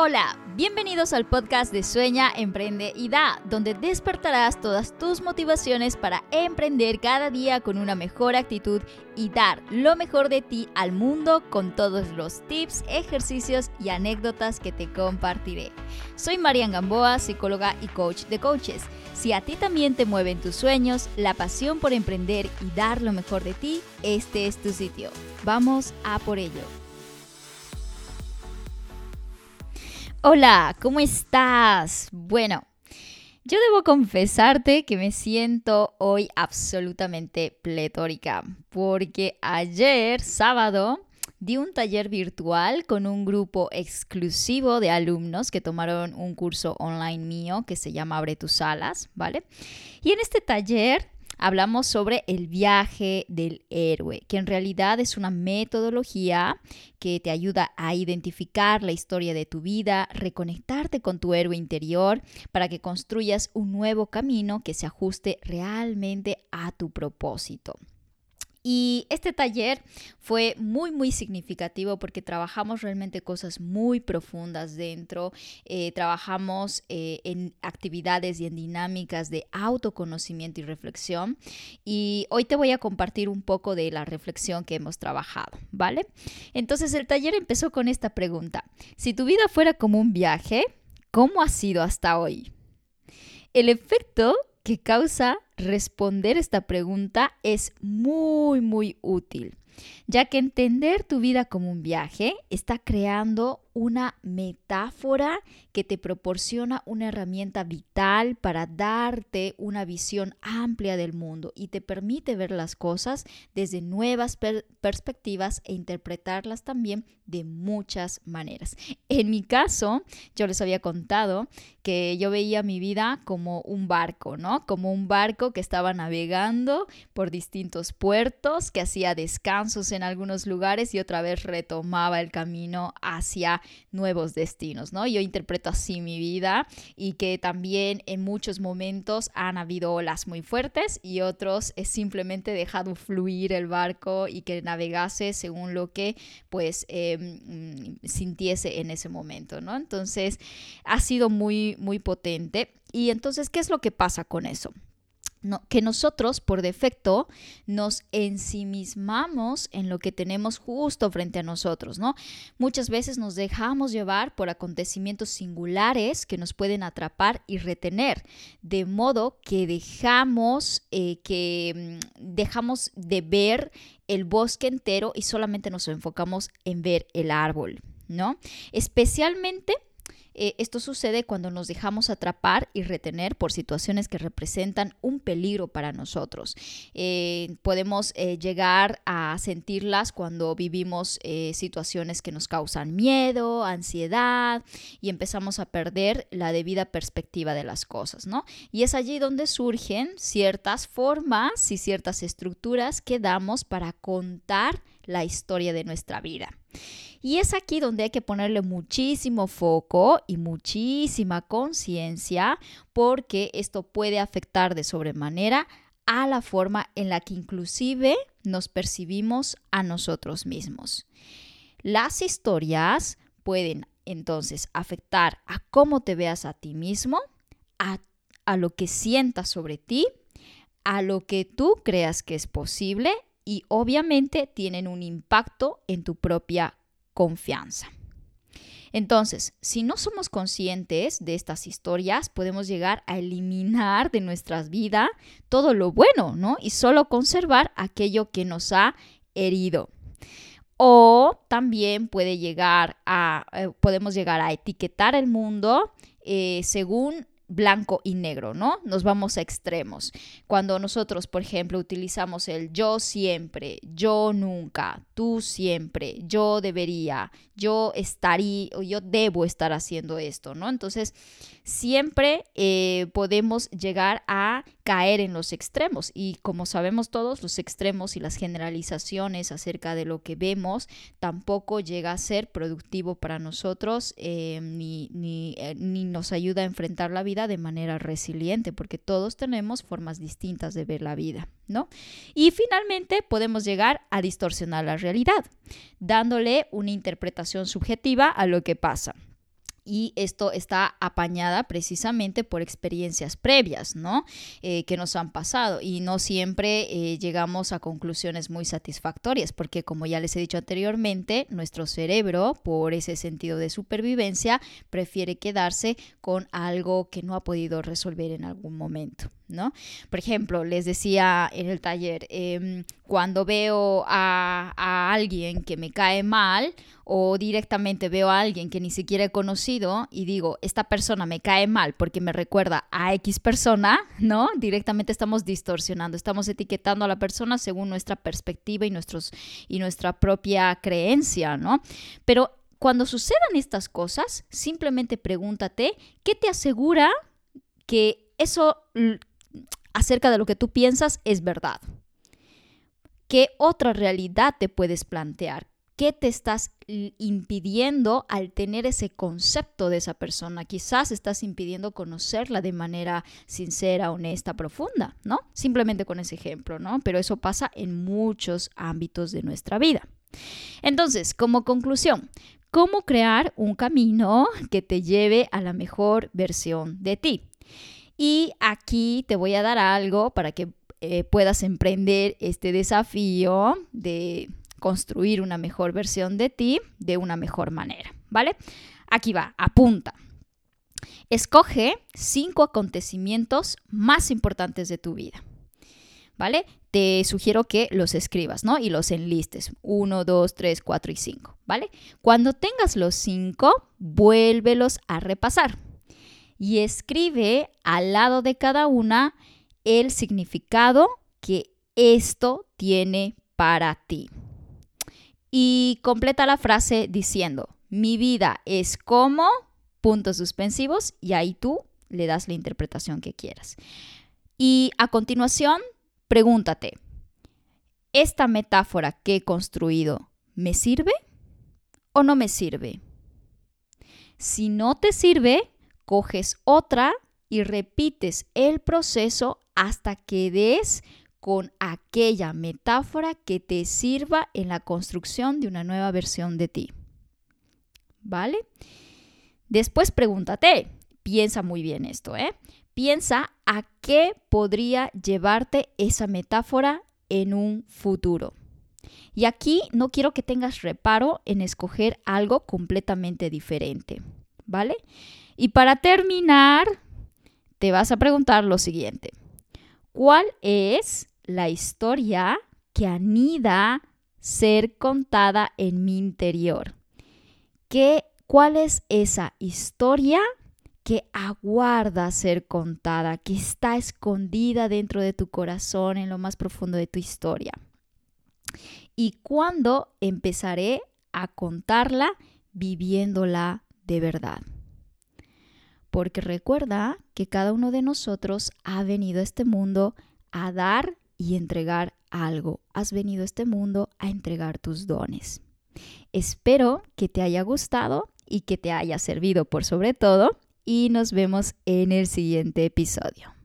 Hola, bienvenidos al podcast de Sueña, Emprende y Da, donde despertarás todas tus motivaciones para emprender cada día con una mejor actitud y dar lo mejor de ti al mundo con todos los tips, ejercicios y anécdotas que te compartiré. Soy Marian Gamboa, psicóloga y coach de coaches. Si a ti también te mueven tus sueños, la pasión por emprender y dar lo mejor de ti, este es tu sitio. Vamos a por ello. Hola, ¿cómo estás? Bueno, yo debo confesarte que me siento hoy absolutamente pletórica, porque ayer, sábado, di un taller virtual con un grupo exclusivo de alumnos que tomaron un curso online mío que se llama Abre tus alas, ¿vale? Y en este taller hablamos sobre el viaje del héroe, que en realidad es una metodología que te ayuda a identificar la historia de tu vida, reconectarte con tu héroe interior para que construyas un nuevo camino que se ajuste realmente a tu propósito. Y este taller fue muy, muy significativo porque trabajamos realmente cosas muy profundas dentro, eh, trabajamos eh, en actividades y en dinámicas de autoconocimiento y reflexión. Y hoy te voy a compartir un poco de la reflexión que hemos trabajado, ¿vale? Entonces el taller empezó con esta pregunta. Si tu vida fuera como un viaje, ¿cómo ha sido hasta hoy? El efecto que causa responder esta pregunta es muy, muy útil, ya que entender tu vida como un viaje está creando una metáfora que te proporciona una herramienta vital para darte una visión amplia del mundo y te permite ver las cosas desde nuevas perspectivas e interpretarlas también de muchas maneras. En mi caso, yo les había contado que yo veía mi vida como un barco, ¿no? Como un barco que estaba navegando por distintos puertos, que hacía descansos en algunos lugares y otra vez retomaba el camino hacia nuevos destinos, ¿no? Yo interpreto así mi vida y que también en muchos momentos han habido olas muy fuertes y otros he simplemente dejado fluir el barco y que navegase según lo que pues em, sintiese en ese momento, ¿no? Entonces ha sido muy, muy potente. Y entonces, ¿qué es lo que pasa con eso? Que nosotros por defecto nos ensimismamos en lo que tenemos justo frente a nosotros, ¿no? Muchas veces nos dejamos llevar por acontecimientos singulares que nos pueden atrapar y retener, de modo que dejamos eh, que mm, dejamos de ver el bosque entero y solamente nos enfocamos en ver el árbol, ¿no? Especialmente eh, esto sucede cuando nos dejamos atrapar y retener por situaciones que representan un peligro para nosotros. Eh, podemos eh, llegar a sentirlas cuando vivimos situaciones que nos causan miedo, ansiedad y empezamos a perder la debida perspectiva de las cosas, ¿no? Y es allí donde surgen ciertas formas y ciertas estructuras que damos para contar la historia de nuestra vida. Y es aquí donde hay que ponerle muchísimo foco y muchísima conciencia porque esto puede afectar de sobremanera a la forma en la que inclusive nos percibimos a nosotros mismos. Las historias pueden entonces afectar a cómo te veas a ti mismo, a, a lo que sientas sobre ti, a lo que tú creas que es posible y obviamente tienen un impacto en tu propia confianza. Entonces, si no somos conscientes de estas historias, podemos llegar a eliminar de nuestras vidas todo lo bueno, ¿no? Y solo conservar aquello que nos ha herido. O también puede llegar a, eh, podemos llegar a etiquetar el mundo eh, según blanco y negro, ¿no? Nos vamos a extremos. Cuando nosotros, por ejemplo, utilizamos el yo siempre, yo nunca, tú siempre, yo debería, yo estaría o yo debo estar haciendo esto, ¿no? Entonces, siempre eh, podemos llegar a caer en los extremos y como sabemos todos, los extremos y las generalizaciones acerca de lo que vemos tampoco llega a ser productivo para nosotros eh, ni, ni, eh, ni nos ayuda a enfrentar la vida de manera resiliente porque todos tenemos formas distintas de ver la vida, ¿no? Y finalmente podemos llegar a distorsionar la realidad, dándole una interpretación subjetiva a lo que pasa. Y esto está apañada precisamente por experiencias previas, ¿no? Eh, que nos han pasado y no siempre eh, llegamos a conclusiones muy satisfactorias porque como ya les he dicho anteriormente, nuestro cerebro, por ese sentido de supervivencia, prefiere quedarse con algo que no ha podido resolver en algún momento. ¿No? Por ejemplo, les decía en el taller, em, cuando veo a, a, alguien que me cae mal o directamente veo a alguien que ni siquiera he conocido y digo, esta persona me cae mal porque me recuerda a X persona, ¿no? Directamente estamos distorsionando, estamos etiquetando a la persona según nuestra perspectiva y, nuestros, y nuestra propia creencia, ¿no? Pero cuando sucedan estas cosas, simplemente pregúntate, ¿qué te asegura que eso acerca de lo que tú piensas es verdad. ¿Qué otra realidad te puedes plantear? ¿Qué te estás impidiendo al tener ese concepto de esa persona? Quizás estás impidiendo conocerla de manera sincera, honesta, profunda, ¿no? Simplemente con ese ejemplo, ¿no? Pero eso pasa en muchos ámbitos de nuestra vida. Entonces, como conclusión, ¿cómo crear un camino que te lleve a la mejor versión de ti? Y aquí te voy a dar algo para que eh, puedas emprender este desafío de construir una mejor versión de ti de una mejor manera, ¿vale? Aquí va, apunta. Escoge cinco acontecimientos más importantes de tu vida, ¿vale? Te sugiero que los escribas, ¿no? Y los enlistes. Uno, dos, tres, cuatro y cinco, ¿vale? Cuando tengas los cinco, vuélvelos a repasar y escribe al lado de cada una el significado que esto tiene para ti. Y completa la frase diciendo, mi vida es como puntos suspensivos y ahí tú le das la interpretación que quieras. Y a continuación, pregúntate, ¿esta metáfora que he construido me sirve o no me sirve? Si no te sirve, coges otra y repites el proceso hasta que des con aquella metáfora que te sirva en la construcción de una nueva versión de ti. ¿Vale? Después pregúntate, piensa muy bien esto, ¿eh? Piensa a qué podría llevarte esa metáfora en un futuro. Y aquí no quiero que tengas reparo en escoger algo completamente diferente, ¿vale? Y para terminar, te vas a preguntar lo siguiente. ¿Cuál es la historia que anida ser contada en mi interior? ¿Qué, ¿Cuál es esa historia que aguarda ser contada, que está escondida dentro de tu corazón, en lo más profundo de tu historia? ¿Y cuándo empezaré a contarla viviéndola de verdad? Porque recuerda que cada uno de nosotros ha venido a este mundo a dar y entregar algo. Has venido a este mundo a entregar tus dones. Espero que te haya gustado y que te haya servido por sobre todo y nos vemos en el siguiente episodio.